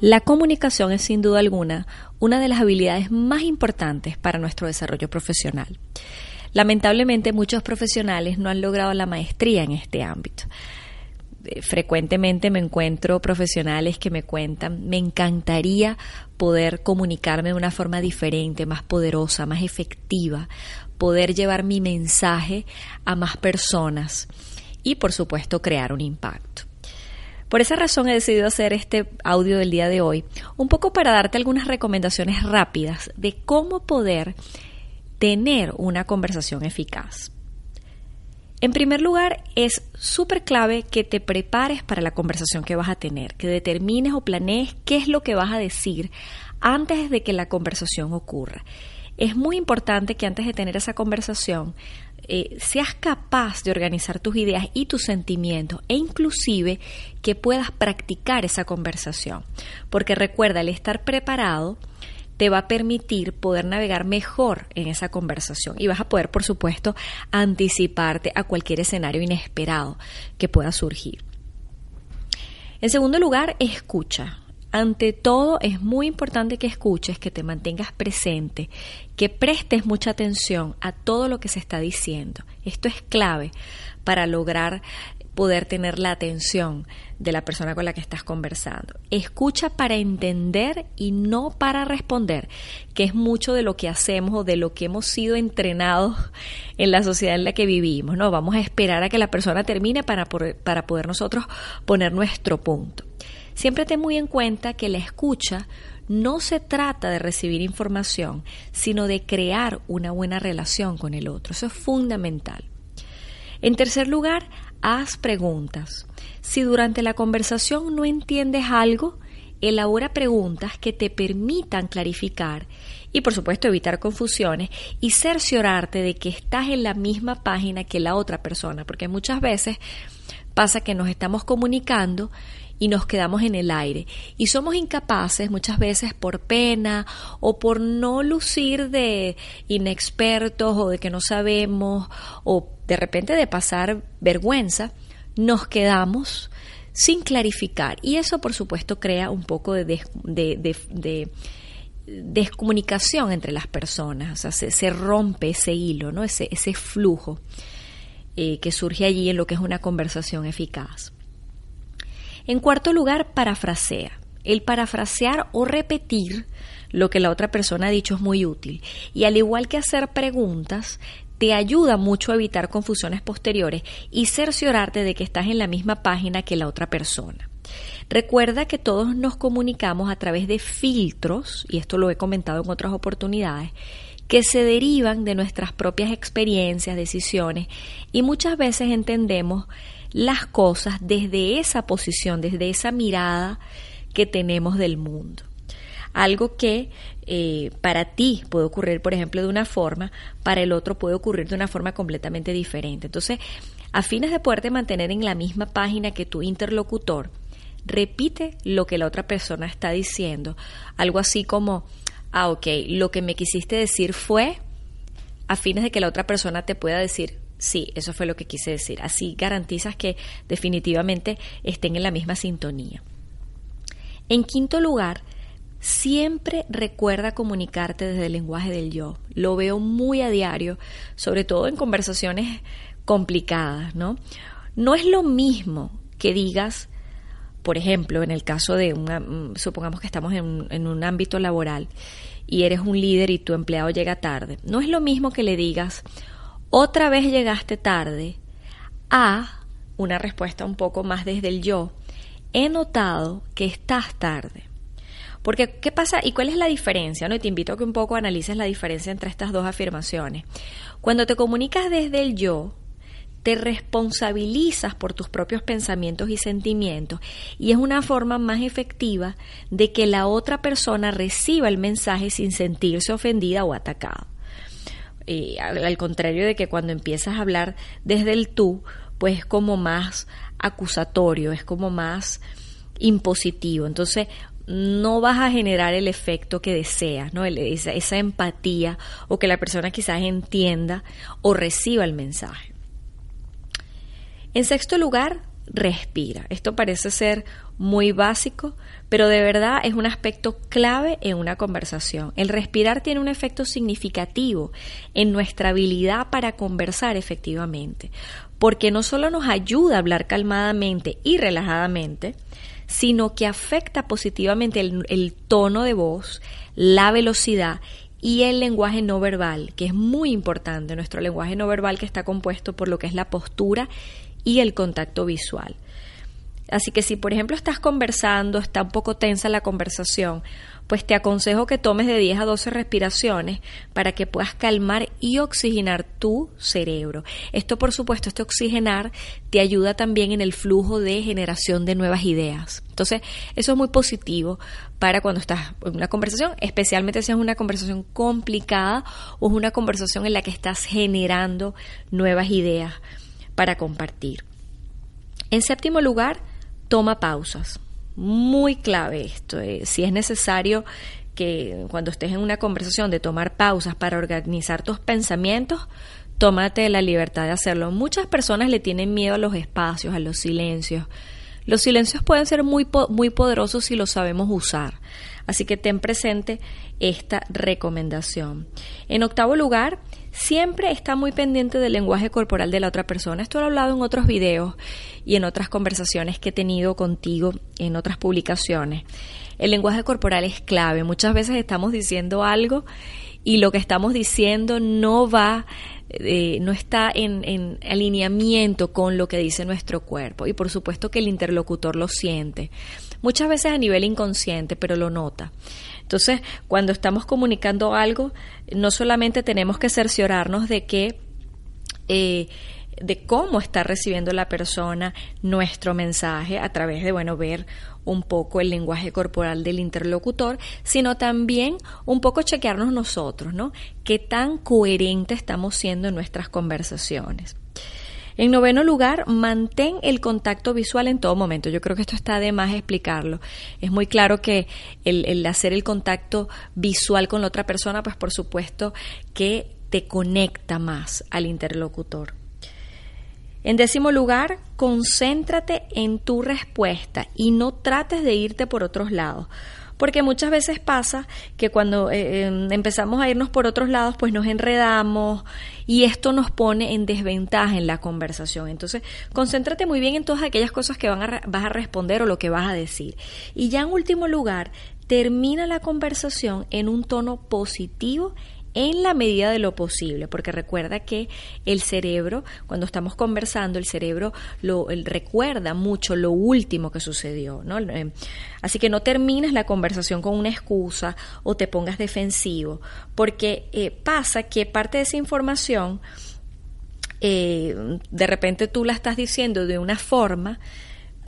La comunicación es sin duda alguna una de las habilidades más importantes para nuestro desarrollo profesional. Lamentablemente muchos profesionales no han logrado la maestría en este ámbito. Eh, frecuentemente me encuentro profesionales que me cuentan, me encantaría poder comunicarme de una forma diferente, más poderosa, más efectiva, poder llevar mi mensaje a más personas y por supuesto crear un impacto. Por esa razón he decidido hacer este audio del día de hoy, un poco para darte algunas recomendaciones rápidas de cómo poder tener una conversación eficaz. En primer lugar, es súper clave que te prepares para la conversación que vas a tener, que determines o planees qué es lo que vas a decir antes de que la conversación ocurra. Es muy importante que antes de tener esa conversación eh, seas capaz de organizar tus ideas y tus sentimientos e inclusive que puedas practicar esa conversación. Porque recuerda, el estar preparado te va a permitir poder navegar mejor en esa conversación y vas a poder, por supuesto, anticiparte a cualquier escenario inesperado que pueda surgir. En segundo lugar, escucha. Ante todo, es muy importante que escuches, que te mantengas presente, que prestes mucha atención a todo lo que se está diciendo. Esto es clave para lograr poder tener la atención de la persona con la que estás conversando. Escucha para entender y no para responder, que es mucho de lo que hacemos o de lo que hemos sido entrenados en la sociedad en la que vivimos. No, vamos a esperar a que la persona termine para para poder nosotros poner nuestro punto. Siempre ten muy en cuenta que la escucha no se trata de recibir información, sino de crear una buena relación con el otro. Eso es fundamental. En tercer lugar, haz preguntas. Si durante la conversación no entiendes algo, elabora preguntas que te permitan clarificar y por supuesto evitar confusiones y cerciorarte de que estás en la misma página que la otra persona, porque muchas veces pasa que nos estamos comunicando y nos quedamos en el aire. Y somos incapaces muchas veces por pena o por no lucir de inexpertos o de que no sabemos o de repente de pasar vergüenza, nos quedamos sin clarificar. Y eso por supuesto crea un poco de, descomunicación entre las personas, o sea, se, rompe ese hilo, ¿no? ese, flujo eh, que surge allí en lo que es una conversación eficaz. En cuarto lugar, parafrasea. El parafrasear o repetir lo que la otra persona ha dicho es muy útil. Y al igual que hacer preguntas, te ayuda mucho a evitar confusiones posteriores y cerciorarte de que estás en la misma página que la otra persona. Recuerda que todos nos comunicamos a través de filtros, y esto lo he comentado en otras oportunidades, que se derivan de nuestras propias experiencias, decisiones, y muchas veces entendemos las cosas desde esa posición, desde esa mirada que tenemos del mundo. Algo que eh, para ti puede ocurrir, por ejemplo, de una forma, para el otro puede ocurrir de una forma completamente diferente. Entonces, a fines de poderte mantener en la misma página que tu interlocutor, repite lo que la otra persona está diciendo. Algo así como, ah, ok, lo que me quisiste decir fue, a fines de que la otra persona te pueda decir, Sí, eso fue lo que quise decir. Así garantizas que definitivamente estén en la misma sintonía. En quinto lugar, siempre recuerda comunicarte desde el lenguaje del yo. Lo veo muy a diario, sobre todo en conversaciones complicadas, ¿no? No es lo mismo que digas, por ejemplo, en el caso de una, mm, supongamos que estamos en, en un ámbito laboral y eres un líder y tu empleado llega tarde. No es lo mismo que le digas, otra vez llegaste tarde, a una respuesta un poco más desde el yo, he notado que estás tarde. Porque, ¿qué pasa? ¿Y cuál es la diferencia? ¿no? Y te invito a que un poco analices la diferencia entre estas dos afirmaciones. Cuando te comunicas desde el yo, te responsabilizas por tus propios pensamientos y sentimientos y es una forma más efectiva de que la otra persona reciba el mensaje sin sentirse ofendida o atacada. Eh, al contrario de que cuando empiezas a hablar desde el tú, pues es como más acusatorio, es como más impositivo. Entonces, no vas a generar el efecto que deseas, ¿no? Esa, esa empatía o que la persona quizás entienda o reciba el mensaje. En sexto lugar, respira. Esto parece ser muy básico, pero de verdad es un aspecto clave en una conversación. El respirar tiene un efecto significativo en nuestra habilidad para conversar efectivamente, porque no solo nos ayuda a hablar calmadamente y relajadamente, sino que afecta positivamente el, el tono de voz, la velocidad y el lenguaje no verbal, que es muy importante, nuestro lenguaje no verbal que está compuesto por lo que es la postura y el contacto visual. Así que si por ejemplo estás conversando, está un poco tensa la conversación, pues te aconsejo que tomes de 10 a 12 respiraciones para que puedas calmar y oxigenar tu cerebro. Esto por supuesto, este oxigenar te ayuda también en el flujo de generación de nuevas ideas. Entonces, eso es muy positivo para cuando estás en una conversación, especialmente si es una conversación complicada o es una conversación en la que estás generando nuevas ideas para compartir. En séptimo lugar, toma pausas. Muy clave esto. Eh, si es necesario que cuando estés en una conversación de tomar pausas para organizar tus pensamientos, tómate la libertad de hacerlo. Muchas personas le tienen miedo a los espacios, a los silencios. Los silencios pueden ser muy, muy poderosos si los sabemos usar. Así que ten presente esta recomendación. En octavo lugar, siempre está muy pendiente del lenguaje corporal de la otra persona. Esto lo he hablado en otros videos y en otras conversaciones que he tenido contigo en otras publicaciones. El lenguaje corporal es clave. Muchas veces estamos diciendo algo y lo que estamos diciendo no va, eh, no está en, en alineamiento con lo que dice nuestro cuerpo. Y por supuesto que el interlocutor lo siente. Muchas veces a nivel inconsciente, pero lo nota. Entonces, cuando estamos comunicando algo, no solamente tenemos que cerciorarnos de que eh, de cómo está recibiendo la persona nuestro mensaje a través de, bueno, ver un poco el lenguaje corporal del interlocutor, sino también un poco chequearnos nosotros, ¿no? ¿Qué tan coherente estamos siendo en nuestras conversaciones? En noveno lugar, mantén el contacto visual en todo momento. Yo creo que esto está de más explicarlo. Es muy claro que el, hacer el contacto visual con la otra persona, pues por supuesto que te conecta más al interlocutor. En décimo lugar, concéntrate en tu respuesta y no trates de irte por otros lados porque muchas veces pasa que cuando eh, em, empezamos a irnos por otros lados, pues nos enredamos y esto nos pone en desventaja en la conversación. Entonces, concéntrate muy bien en todas aquellas cosas que van a, vas a responder o lo que vas a decir. Y ya en último lugar, termina la conversación en un tono positivo en la medida de lo posible, porque recuerda que el cerebro, cuando estamos conversando, el cerebro lo recuerda mucho lo último que sucedió, ¿no? Eh, así que no termines la conversación con una excusa o te pongas defensivo, porque eh, pasa que parte de esa información eh, de repente tú la estás diciendo de una forma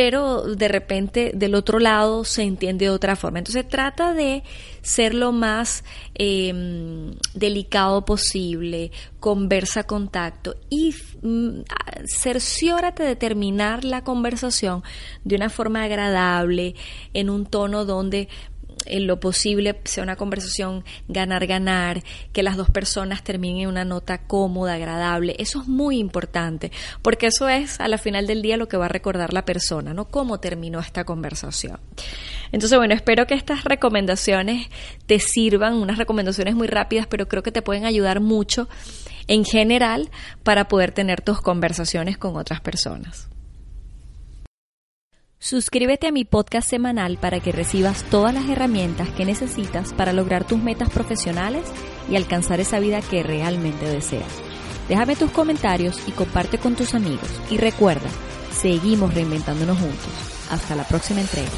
pero de repente del otro lado se entiende de otra forma. Entonces trata de ser lo más em, delicado posible, conversa contacto y mm, cerciórate de terminar la conversación de una forma agradable, en un tono donde en lo posible sea una conversación ganar-ganar, que las dos personas terminen en una nota cómoda, agradable. Eso es muy importante, porque eso es a la final del día lo que va a recordar la persona, ¿no? Cómo terminó esta conversación. Entonces, bueno, espero que estas recomendaciones te sirvan, unas recomendaciones muy rápidas, pero creo que te pueden ayudar mucho en general para poder tener tus conversaciones con otras personas. Suscríbete a mi podcast semanal para que recibas todas las herramientas que necesitas para lograr tus metas profesionales y alcanzar esa vida que realmente deseas. Déjame tus comentarios y comparte con tus amigos. Y recuerda, seguimos reinventándonos juntos. Hasta la próxima entrega.